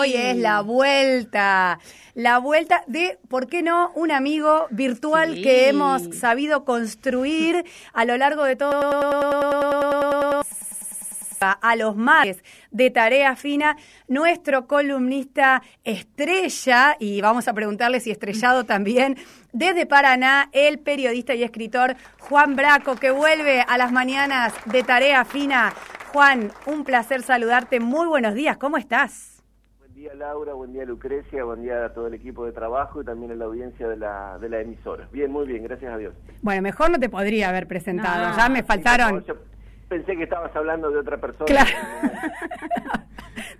hoy es la vuelta. La vuelta de, ¿por qué no?, un amigo virtual que hemos sabido construir a lo largo de todo a los mares de Tarea Fina, nuestro columnista estrella, y vamos a preguntarle si estrellado también, desde Paraná, el periodista y escritor Juan Braco, que vuelve a las mañanas de Tarea Fina. Juan, un placer saludarte. Muy buenos días, ¿cómo estás? Buen día Laura, buen día Lucrecia, buen día a todo el equipo de trabajo y también a la audiencia de la, de la emisora. Bien, muy bien, gracias a Dios. Bueno, mejor no te podría haber presentado, ya me faltaron pensé que estabas hablando de otra persona. Claro.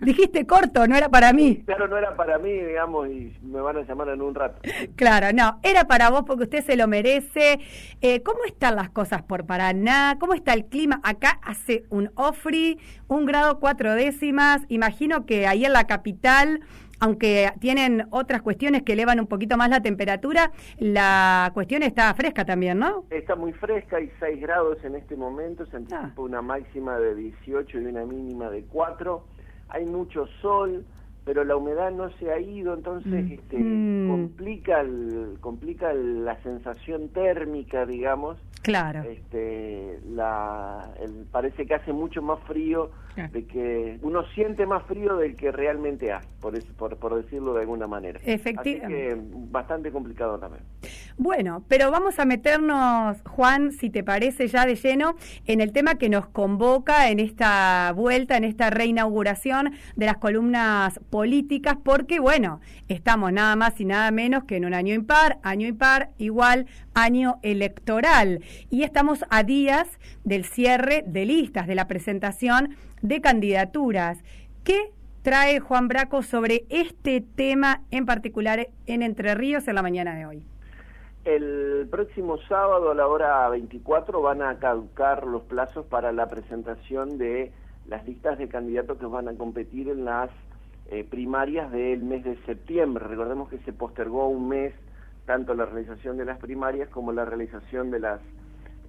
Dijiste corto, no era para mí. Claro, no era para mí, digamos, y me van a llamar en un rato. Claro, no, era para vos porque usted se lo merece. Eh, ¿Cómo están las cosas por Paraná? ¿Cómo está el clima? Acá hace un ofri, un grado cuatro décimas. Imagino que ahí en la capital aunque tienen otras cuestiones que elevan un poquito más la temperatura, la cuestión está fresca también, ¿no? Está muy fresca, hay 6 grados en este momento, se anticipa ah. una máxima de 18 y una mínima de 4, hay mucho sol, pero la humedad no se ha ido, entonces mm. este, mm. complica, complica la sensación térmica, digamos, Claro. Este, la, parece que hace mucho más frío, de que uno siente más frío del que realmente hace, por, por, por decirlo de alguna manera. Efectivamente. Así que bastante complicado también. Bueno, pero vamos a meternos, Juan, si te parece ya de lleno, en el tema que nos convoca en esta vuelta, en esta reinauguración de las columnas políticas, porque bueno, estamos nada más y nada menos que en un año impar, año impar, igual año electoral y estamos a días del cierre de listas, de la presentación de candidaturas. ¿Qué trae Juan Braco sobre este tema en particular en Entre Ríos en la mañana de hoy? El próximo sábado a la hora 24 van a caducar los plazos para la presentación de las listas de candidatos que van a competir en las eh, primarias del mes de septiembre. Recordemos que se postergó un mes tanto la realización de las primarias como la realización de las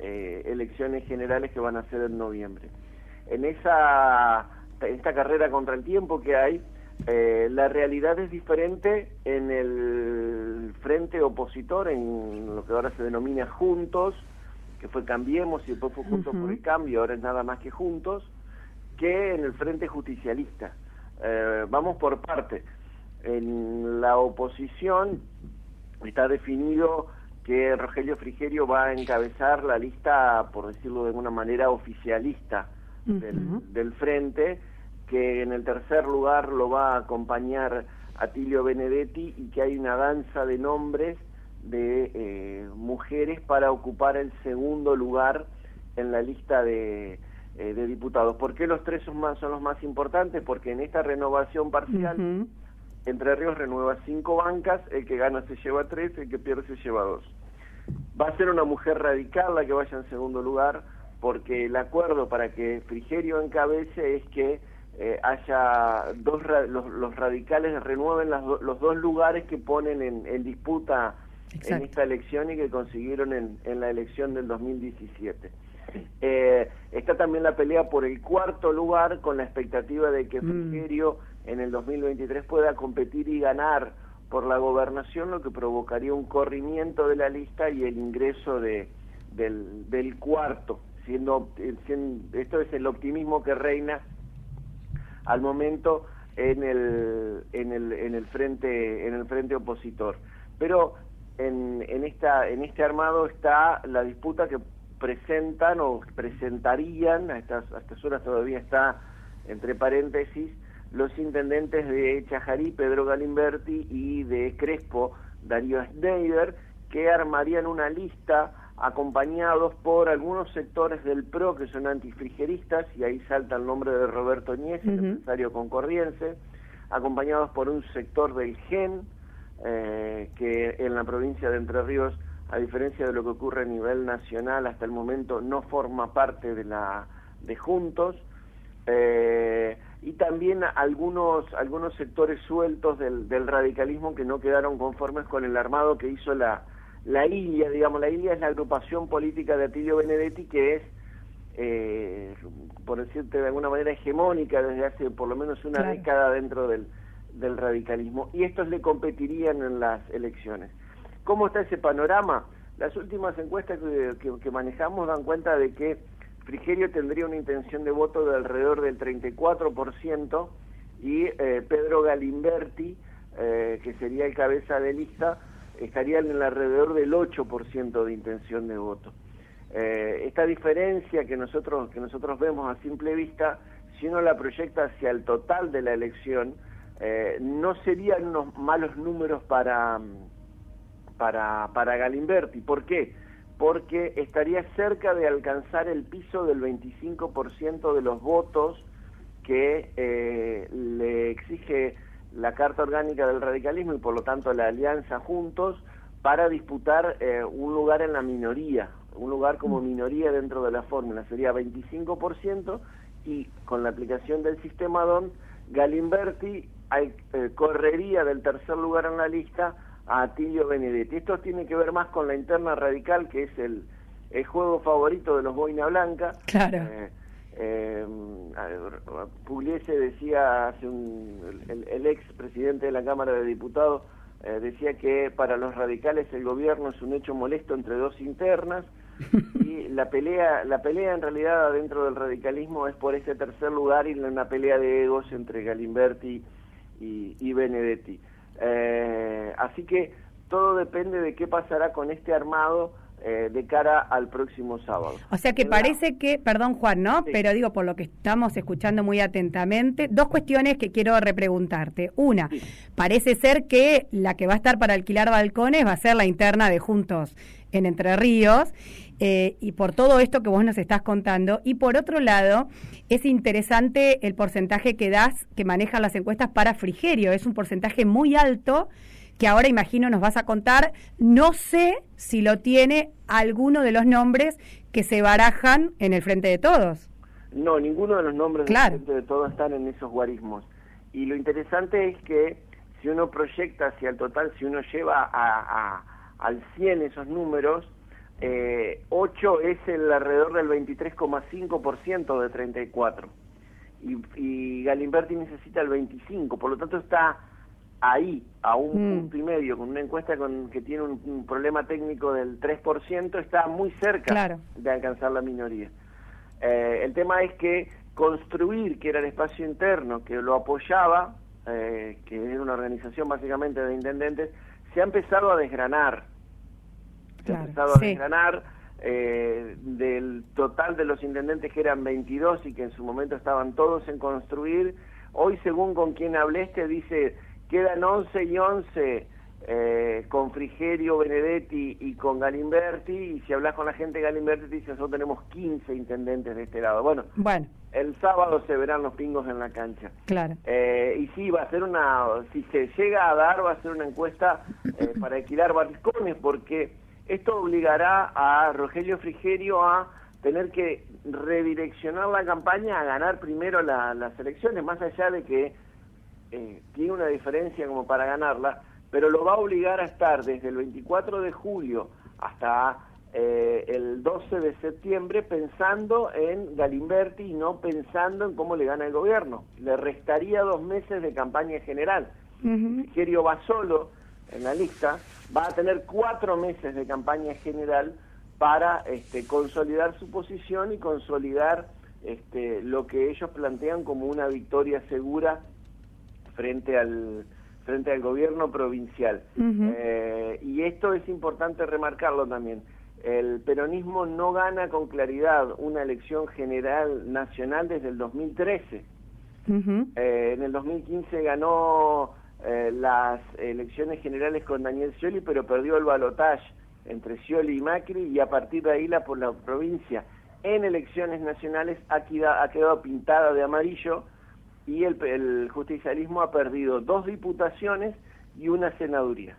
eh, elecciones generales que van a ser en noviembre. En esa esta carrera contra el tiempo que hay, eh, la realidad es diferente en el frente opositor, en lo que ahora se denomina Juntos, que fue Cambiemos y después fue Juntos por el Cambio, ahora es nada más que Juntos, que en el frente justicialista. Eh, vamos por parte. En la oposición está definido que Rogelio Frigerio va a encabezar la lista, por decirlo de alguna manera, oficialista del, frente, que en el tercer lugar lo va a acompañar Atilio Benedetti y que hay una danza de nombres de eh, mujeres para ocupar el segundo lugar en la lista de, eh, de diputados. ¿Por qué los tres son, más, son los más importantes? Porque en esta renovación parcial... Entre Ríos renueva cinco bancas, el que gana se lleva tres, el que pierde se lleva dos. Va a ser una mujer radical la que vaya en segundo lugar, porque el acuerdo para que Frigerio encabece es que eh, haya dos los, radicales renueven los dos lugares que ponen en, disputa en esta elección y que consiguieron en, la elección del 2017. Eh, está también la pelea por el cuarto lugar con la expectativa de que mm. Frigerio en el 2023 pueda competir y ganar por la gobernación, lo que provocaría un corrimiento de la lista y el ingreso de, del, cuarto, siendo, esto es el optimismo que reina al momento en el, en el, en el frente en el frente opositor. Pero en, en esta en este armado está la disputa que presentan o presentarían a estas, a estas horas todavía está entre paréntesis los intendentes de Chajarí, Pedro Galimberti, y de Crespo, Darío Schneider, que armarían una lista acompañados por algunos sectores del PRO que son antifrigeristas, y ahí salta el nombre de Roberto Ñez, el empresario concordiense, acompañados por un sector del GEN, eh, que en la provincia de Entre Ríos, a diferencia de lo que ocurre a nivel nacional, hasta el momento no forma parte de la de Juntos, eh, y también algunos algunos sectores sueltos del, del, radicalismo que no quedaron conformes con el armado que hizo la la ILIA, digamos, la ILIA es la agrupación política de Atilio Benedetti que es, eh, por decirte de alguna manera, hegemónica desde hace por lo menos una década dentro del, del radicalismo. Y estos le competirían en las elecciones. ¿Cómo está ese panorama? Las últimas encuestas que, manejamos dan cuenta de que Frigerio tendría una intención de voto de alrededor del 34% y eh, Pedro Galimberti, eh, que sería el cabeza de lista, estaría en el alrededor del 8% de intención de voto. Eh, esta diferencia que nosotros, que nosotros vemos a simple vista, si uno la proyecta hacia el total de la elección, no serían unos malos números para, para, para Galimberti. ¿Por qué? Porque estaría cerca de alcanzar el piso del 25% de los votos que eh, le exige la Carta Orgánica del Radicalismo y por lo tanto la Alianza Juntos para disputar eh, un lugar en la minoría, un lugar como mm. minoría dentro de la fórmula. Sería 25% y con la aplicación del sistema DON, Galimberti eh, correría del tercer lugar en la lista a Atilio Benedetti. Esto tiene que ver más con la interna radical, que es el, juego favorito de los Boina Blanca. Claro. Eh, eh, Pugliese decía, hace un, el, ex presidente de la Cámara de Diputados, eh, decía que para los radicales el gobierno es un hecho molesto entre dos internas y la pelea, la pelea en realidad dentro del radicalismo es por ese tercer lugar y una pelea de egos entre Galimberti y, y Benedetti. Eh, así que todo depende de qué pasará con este armado eh, de cara al próximo sábado. O sea que parece que, perdón Juan, ¿no? Pero digo, por lo que estamos escuchando muy atentamente, dos cuestiones que quiero repreguntarte. Una, parece ser que la que va a estar para alquilar balcones va a ser la interna de Juntos en Entre Ríos. Eh, y por todo esto que vos nos estás contando. Y por otro lado, es interesante el porcentaje que das, que manejan las encuestas para Frigerio. Es un porcentaje muy alto que ahora imagino nos vas a contar. No sé si lo tiene alguno de los nombres que se barajan en el frente de todos. No, ninguno de los nombres del frente de todos están en esos guarismos. Y lo interesante es que si uno proyecta hacia el total, si uno lleva a, al 100 esos números, eh, 8 es el alrededor del 23,5% de 34. Y, y Galimberti necesita el 25, por lo tanto está ahí, a un mm. punto y medio, con una encuesta con, que tiene un, problema técnico del 3%, está muy cerca de alcanzar la minoría. Eh, el tema es que construir, que era el espacio interno, que lo apoyaba, eh, que era una organización básicamente de intendentes, se ha empezado a desgranar se ha empezado a desgranar. Eh, del total de los intendentes que eran 22 y que en su momento estaban todos en construir, hoy según con quien hablé este dice quedan 11 y 11 eh, con Frigerio, Benedetti y con Galimberti, y si hablas con la gente de Galimberti, dice, nosotros tenemos 15 intendentes de este lado. Bueno, bueno. el sábado se verán los pingos en la cancha. Claro. Eh, y sí, va a ser una, si se llega a dar, va a ser una encuesta para alquilar balcones, porque esto obligará a Rogelio Frigerio a tener que redireccionar la campaña a ganar primero las elecciones, más allá de que eh, tiene una diferencia como para ganarla, pero lo va a obligar a estar desde el 24 de julio hasta eh, el 12 de septiembre pensando en Galimberti y no pensando en cómo le gana el gobierno. Le restaría dos meses de campaña general. Frigerio va solo en la lista, va a tener cuatro meses de campaña general para este, consolidar su posición y consolidar este, lo que ellos plantean como una victoria segura frente al frente al gobierno provincial. Eh, y esto es importante remarcarlo también. El peronismo no gana con claridad una elección general nacional desde el 2013. Eh, en el 2015 ganó eh, las elecciones generales con Daniel Scioli, pero perdió el balotaje entre Scioli y Macri y a partir de ahí la por la provincia en elecciones nacionales ha quedado, ha quedado pintada de amarillo y el, justicialismo ha perdido dos diputaciones y una senaduría.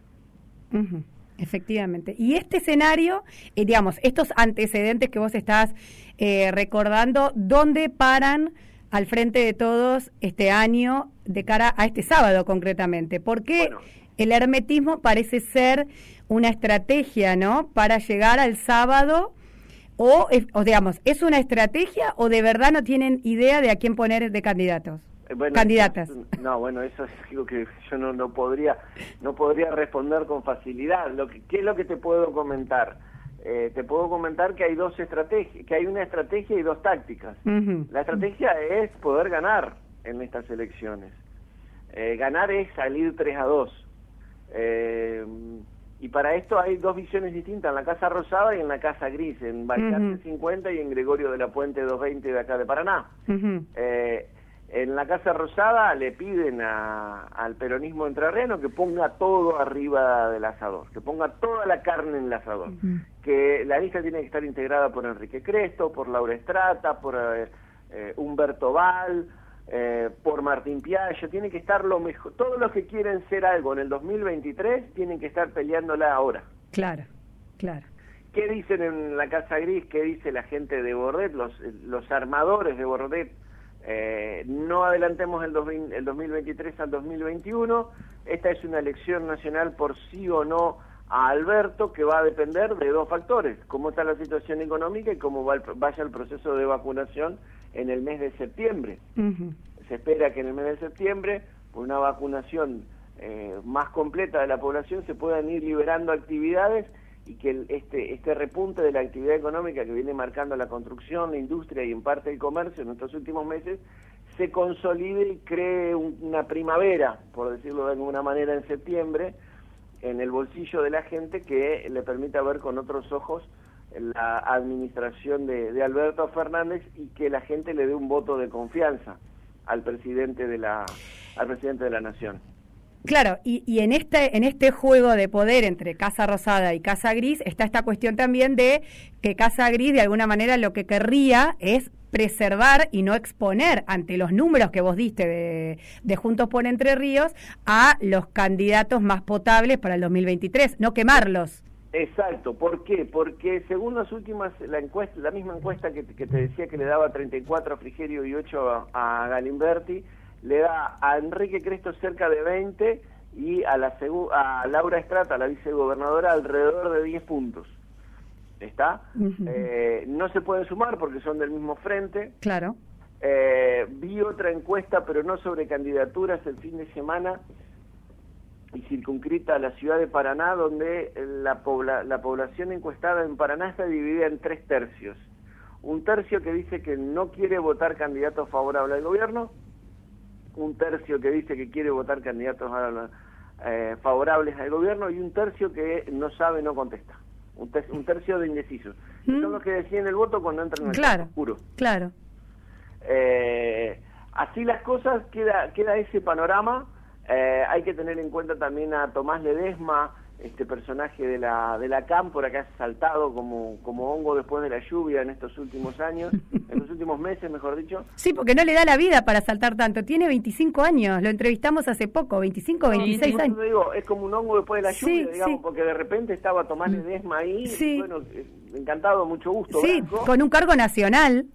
Efectivamente. Y este escenario, eh, digamos, estos antecedentes que vos estás eh, recordando, ¿dónde paran al frente de todos este año de cara a este sábado concretamente? Porque el hermetismo parece ser una estrategia, ¿no? Para llegar al sábado. O, o, digamos, ¿es una estrategia o de verdad no tienen idea de a quién poner de candidatos? candidatas. No, bueno, eso es algo que yo no, no podría no podría responder con facilidad. Lo que, ¿Qué es lo que te puedo comentar? Eh, te puedo comentar que hay dos estrategias, que hay una estrategia y dos tácticas. La estrategia es poder ganar en estas elecciones. Eh, ganar es salir 3 a 2. Eh, y para esto hay dos visiones distintas, en la Casa Rosada y en la Casa Gris, en Balcarce 50 y en Gregorio de la Puente 220 de acá de Paraná. En la Casa Rosada le piden al peronismo entrerriano que ponga todo arriba del asador, que ponga toda la carne en el asador, que la lista tiene que estar integrada por Enrique Cresto, por Laura Estrata, por eh, eh, Humberto Val, eh, por Martín Piaggio, tiene que estar lo mejor, todos los que quieren ser algo en el 2023 tienen que estar peleándola ahora. Claro, claro. ¿Qué dicen en la Casa Gris? ¿Qué dice la gente de Bordet, los, los armadores de Bordet? Eh, no adelantemos el, 2023 al 2021. Esta es una elección nacional por sí o no a Alberto que va a depender de dos factores, cómo está la situación económica y cómo vaya el proceso de vacunación en el mes de septiembre. Se espera que en el mes de septiembre, por una vacunación eh, más completa de la población, se puedan ir liberando actividades y que este, este repunte de la actividad económica que viene marcando la construcción, la industria y en parte el comercio en estos últimos meses, se consolide y cree una primavera, por decirlo de alguna manera, en septiembre, en el bolsillo de la gente que le permita ver con otros ojos la administración de, de Alberto Fernández y que la gente le dé un voto de confianza al presidente de la al presidente de la nación. Claro, y, y, en este en este juego de poder entre Casa Rosada y Casa Gris está esta cuestión también de que Casa Gris de alguna manera lo que querría es preservar y no exponer ante los números que vos diste de, de Juntos por Entre Ríos a los candidatos más potables para el 2023, no quemarlos. Exacto, ¿por qué? Porque según las últimas, la encuesta, la misma encuesta que, te decía que le daba 34 a Frigerio y 8 a, a Galimberti, le da a Enrique Cresto cerca de 20 y a, la a Laura Estrata, la vicegobernadora, alrededor de 10 puntos. ¿Está? Eh, no se pueden sumar porque son del mismo frente. Claro. Eh, vi otra encuesta, pero no sobre candidaturas, el fin de semana y circunscrita a la ciudad de Paraná, donde la, la población encuestada en Paraná está dividida en tres tercios. Un tercio que dice que no quiere votar candidato favorable al gobierno, un tercio que dice que quiere votar candidatos eh, favorables al gobierno y un tercio que no sabe, no contesta. Un, tercio de indecisos. Mm. Son los que deciden el voto cuando entran en el claro, oscuro. Claro. Eh, así las cosas, queda, queda ese panorama. Eh, hay que tener en cuenta también a Tomás Ledesma, este personaje de la, de la cámpora que ha saltado como, como hongo después de la lluvia en estos últimos años, en los últimos meses, mejor dicho. Sí, porque no le da la vida para saltar tanto. Tiene 25 años, lo entrevistamos hace poco, 25, 26 años. Digo, es como un hongo después de la lluvia, digamos, porque de repente estaba Tomás. Ledesma ahí. Bueno, eh, encantado, mucho gusto. Sí, con un cargo nacional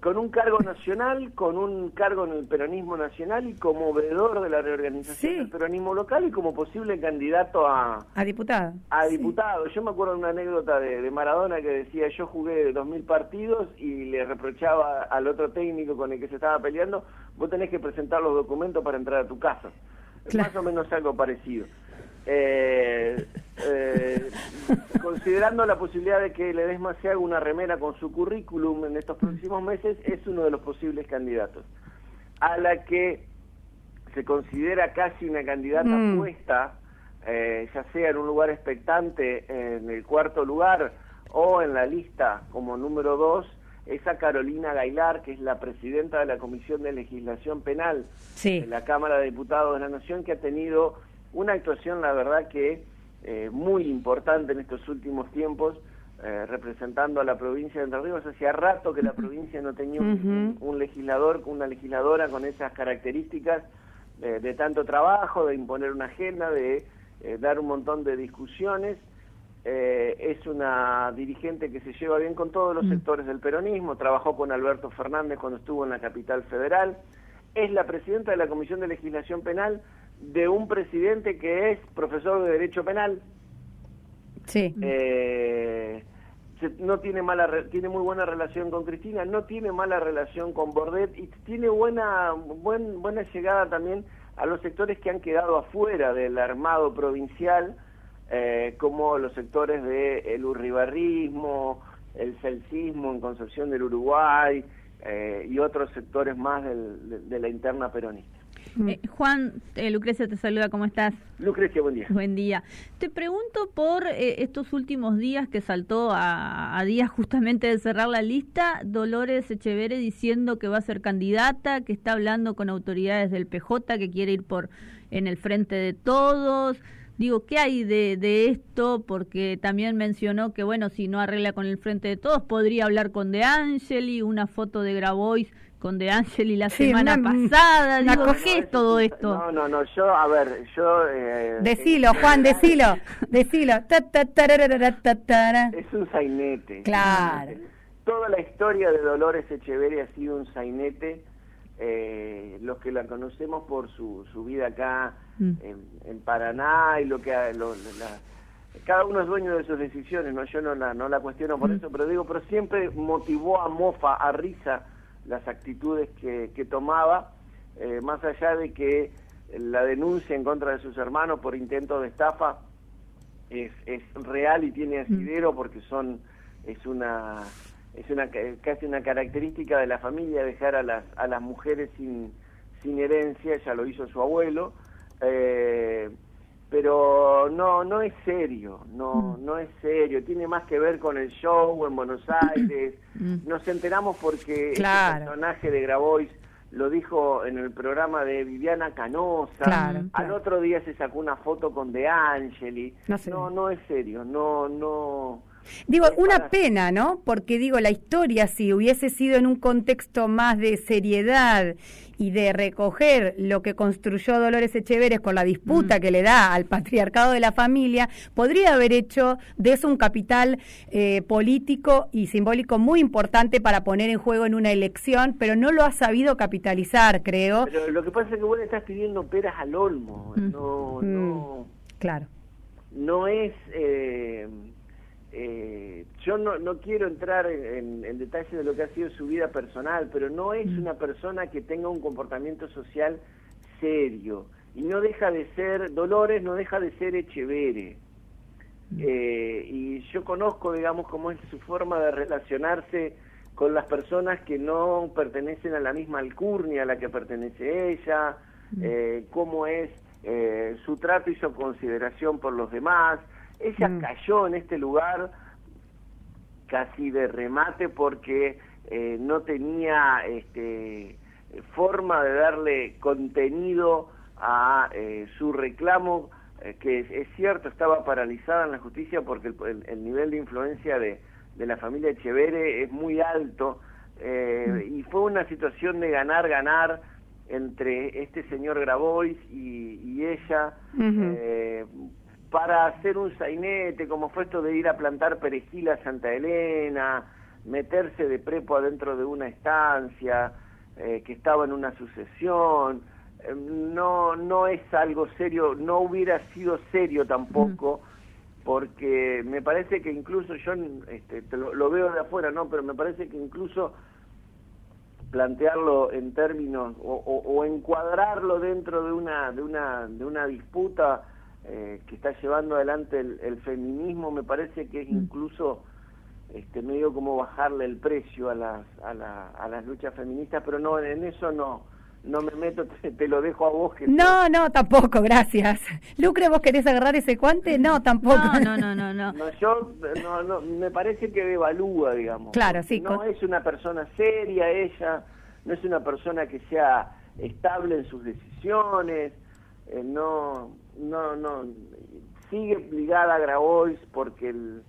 con un cargo nacional, con un cargo en el peronismo nacional y como veedor de la reorganización del peronismo local y como posible candidato a... A diputado. A diputado. Yo me acuerdo de una anécdota de, Maradona que decía, yo jugué dos mil partidos y le reprochaba al otro técnico con el que se estaba peleando, vos tenés que presentar los documentos para entrar a tu casa. Más o menos algo parecido. Eh, eh, considerando la posibilidad de que Ledesma se haga una remera con su currículum en estos próximos meses, es uno de los posibles candidatos. A la que se considera casi una candidata mm. puesta, eh, ya sea en un lugar expectante, en el cuarto lugar, o en la lista como número dos, es a Carolina Gailar, que es la presidenta de la Comisión de Legislación Penal de la Cámara de Diputados de la Nación, que ha tenido una actuación, la verdad, que eh, muy importante en estos últimos tiempos, eh, representando a la provincia de Entre Ríos. Hacía rato que la provincia no tenía un, legislador, una legisladora con esas características eh, de tanto trabajo, de imponer una agenda, de dar un montón de discusiones. es una dirigente que se lleva bien con todos los mm. sectores del peronismo, trabajó con Alberto Fernández cuando estuvo en la capital federal, es la presidenta de la Comisión de Legislación Penal, de un presidente que es profesor de Derecho Penal. Sí. Eh, no tiene mala tiene muy buena relación con Cristina, no tiene mala relación con Bordet y tiene buena buen, buena llegada también a los sectores que han quedado afuera del armado provincial, eh, como los sectores del el urribarrismo, el celcismo en Concepción del Uruguay eh, y otros sectores más de la interna peronista. Mm. Eh, Juan, eh, Lucrecia te saluda, ¿cómo estás? Lucrecia, buen día. Buen día. Te pregunto por eh, estos últimos días que saltó a, a, días justamente de cerrar la lista, Dolores Echevere diciendo que va a ser candidata, que está hablando con autoridades del PJ, que quiere ir por en el frente de todos. Digo, ¿qué hay de, de esto? Porque también mencionó que, bueno, si no arregla con el frente de todos, podría hablar con De Angeli, una foto de Grabois con De Angeli la semana pasada. Digo, ¿qué es todo esto? No, no, no, yo, a ver, yo... Eh, decilo, Juan, decilo, decilo. es un sainete. Claro. Toda la historia de Dolores Echeverri ha sido un sainete. Eh, los que la conocemos por su, su vida acá mm. en, Paraná y lo que... Lo, cada uno es dueño de sus decisiones, no yo no la, no la cuestiono por mm. eso, pero digo, pero siempre motivó a mofa, a risa las actitudes que, que tomaba, eh, más allá de que la denuncia en contra de sus hermanos por intento de estafa es, es real y tiene asidero porque son es una es una casi una característica de la familia dejar a las a las mujeres sin sin herencia ya lo hizo su abuelo eh, pero no no es serio, no mm. no es serio, tiene más que ver con el show en Buenos Aires. Mm. Nos enteramos porque el personaje de Grabois lo dijo en el programa de Viviana Canosa. Al otro día se sacó una foto con De Angeli. No, no, es serio, no no Digo, una pena, ¿no? Porque digo, la historia, si hubiese sido en un contexto más de seriedad y de recoger lo que construyó Dolores Echeveres con la disputa mm. que le da al patriarcado de la familia, podría haber hecho de eso un capital eh, político y simbólico muy importante para poner en juego en una elección, pero no lo ha sabido capitalizar, creo. Pero lo que pasa es que vos le estás pidiendo peras al olmo, mm. no, no... Mm. Claro. No es... Eh, eh, yo no, no quiero entrar en, en, detalle de lo que ha sido su vida personal, pero no es una persona que tenga un comportamiento social serio. Y no deja de ser, Dolores no deja de ser Echevere. Eh, y yo conozco, digamos, cómo es su forma de relacionarse con las personas que no pertenecen a la misma alcurnia a la que pertenece ella, eh, cómo es eh, su trato y su consideración por los demás. Ella mm. cayó en este lugar casi de remate porque eh, no tenía este, forma de darle contenido a eh, su reclamo, eh, que es, cierto, estaba paralizada en la justicia porque el, nivel de influencia de, de, la familia Echevere es muy alto mm. y fue una situación de ganar, ganar entre este señor Grabois y, ella, para hacer un sainete, como fue esto de ir a plantar perejil a Santa Elena, meterse de prepo adentro de una estancia eh, que estaba en una sucesión, eh, no, no es algo serio, no hubiera sido serio tampoco, porque me parece que incluso yo este, lo, veo de afuera, no, pero me parece que incluso plantearlo en términos o, o encuadrarlo dentro de una de una de una disputa eh, que está llevando adelante el, feminismo, me parece que es mm. incluso este, medio como bajarle el precio a las, a, la, a las luchas feministas, pero no, en eso no, no me meto, te, lo dejo a vos. Que no, no, tampoco, gracias. Lucre, ¿vos querés agarrar ese guante? No, tampoco. No, no, no, no. no. yo, no, no, me parece que evalúa, digamos. Claro, sí. No es una persona seria ella, no es una persona que sea estable en sus decisiones, eh, no, no, no, sigue ligada a Grabois porque el,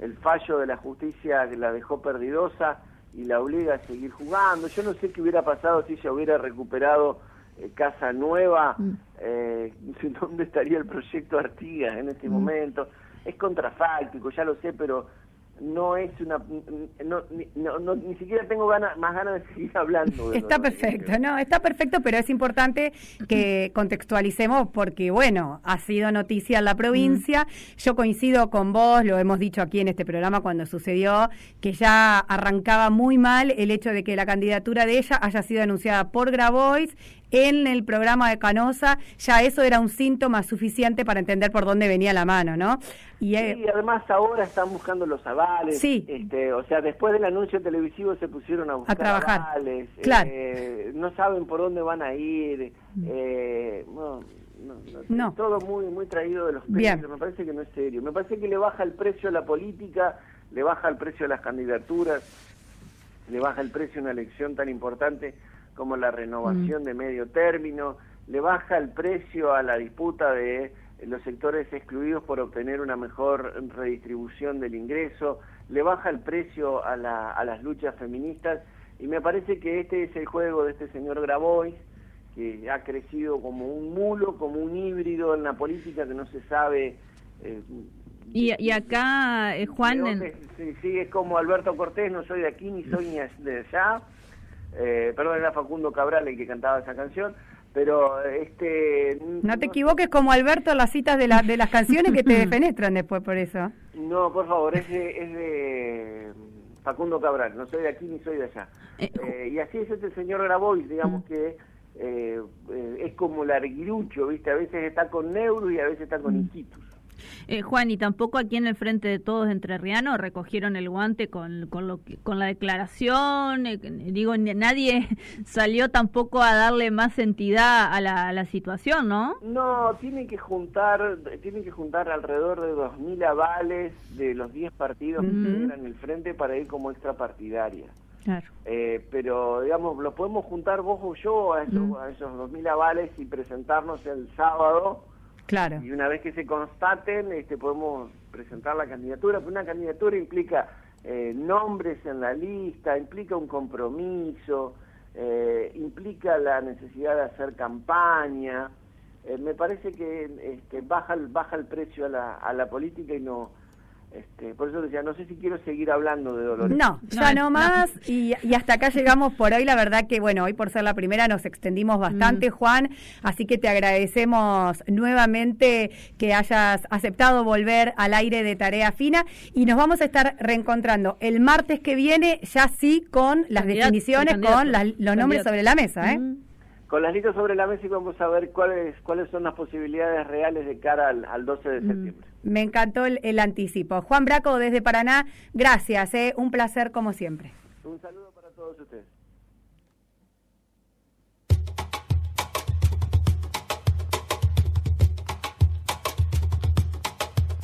el fallo de la justicia la dejó perdidosa y la obliga a seguir jugando. Yo no sé qué hubiera pasado si ella hubiera recuperado eh, Casa Nueva, mm. eh, dónde estaría el proyecto Artigas en este mm. momento. Es contrafáctico, ya lo sé, pero no es una no, ni, no, ni siquiera tengo ganas más ganas de seguir hablando está perfecto no está perfecto pero es importante que contextualicemos porque bueno ha sido noticia en la provincia. Mm. yo coincido con vos lo hemos dicho aquí en este programa cuando sucedió que ya arrancaba muy mal el hecho de que la candidatura de ella haya sido anunciada por Grabois en el programa de Canosa, ya eso era un síntoma suficiente para entender por dónde venía la mano, ¿no? Y, eh, además ahora están buscando los avales. Sí. Este, o sea, después del anuncio televisivo se pusieron a buscar trabajar. avales. Claro. Eh, no saben por dónde van a ir. Mm. Eh, no, no, Todo muy, muy traído de los pelos. Me parece que no es serio. Me parece que le baja el precio a la política, le baja el precio a las candidaturas, le baja el precio a una elección tan importante como la renovación mm. de medio término, le baja el precio a la disputa de los sectores excluidos por obtener una mejor redistribución del ingreso, le baja el precio a, las luchas feministas y me parece que este es el juego de este señor Grabois, que ha crecido como un mulo, como un híbrido en la política que no se sabe. Eh, y, acá, eh, Juan. Sí, sí, es como Alberto Cortés, no soy de aquí ni soy ni de allá eh, perdón, era Facundo Cabral el que cantaba esa canción, pero este... No te equivoques como Alberto las citas de, de las canciones que te defenestran después por eso. No, por favor, es de, Facundo Cabral, no soy de aquí ni soy de allá. Eh, eh, y así es este señor Grabois, digamos mm. que es como el arguirucho, ¿viste? A veces está con Neuro y a veces está con mm. Eh, Juan, y tampoco aquí en el frente de todos entre Riano recogieron el guante con, con, lo con la declaración. Eh, digo, nadie salió tampoco a darle más entidad a la, la situación, ¿no? No, tienen que juntar, tienen que juntar alrededor de 2.000 avales de los 10 partidos que están en el frente para ir como extrapartidaria. Claro. Eh, pero, digamos, lo podemos juntar vos o yo a esos, a esos 2.000 avales y presentarnos el sábado Claro. Y una vez que se constaten, este, podemos presentar la candidatura. una candidatura implica eh, nombres en la lista, implica un compromiso, eh, implica la necesidad de hacer campaña. Eh, me parece que este, baja, baja el precio a la, a la política y no este, por eso decía, no sé si quiero seguir hablando de Dolores. No, ya no, más. Y, hasta acá llegamos por hoy. La verdad que, bueno, hoy por ser la primera nos extendimos bastante, mm. Juan. Así que te agradecemos nuevamente que hayas aceptado volver al aire de Tarea Fina. Y nos vamos a estar reencontrando el martes que viene, ya sí, con las definiciones, con los nombres sobre la mesa. ¿eh? Mm. Con las listas sobre la mesa y vamos a ver cuáles, cuáles son las posibilidades reales de cara al, al 12 de mm. septiembre. Me encantó el, anticipo. Juan Braco desde Paraná, gracias, ¿eh? un placer como siempre. Un saludo para todos ustedes.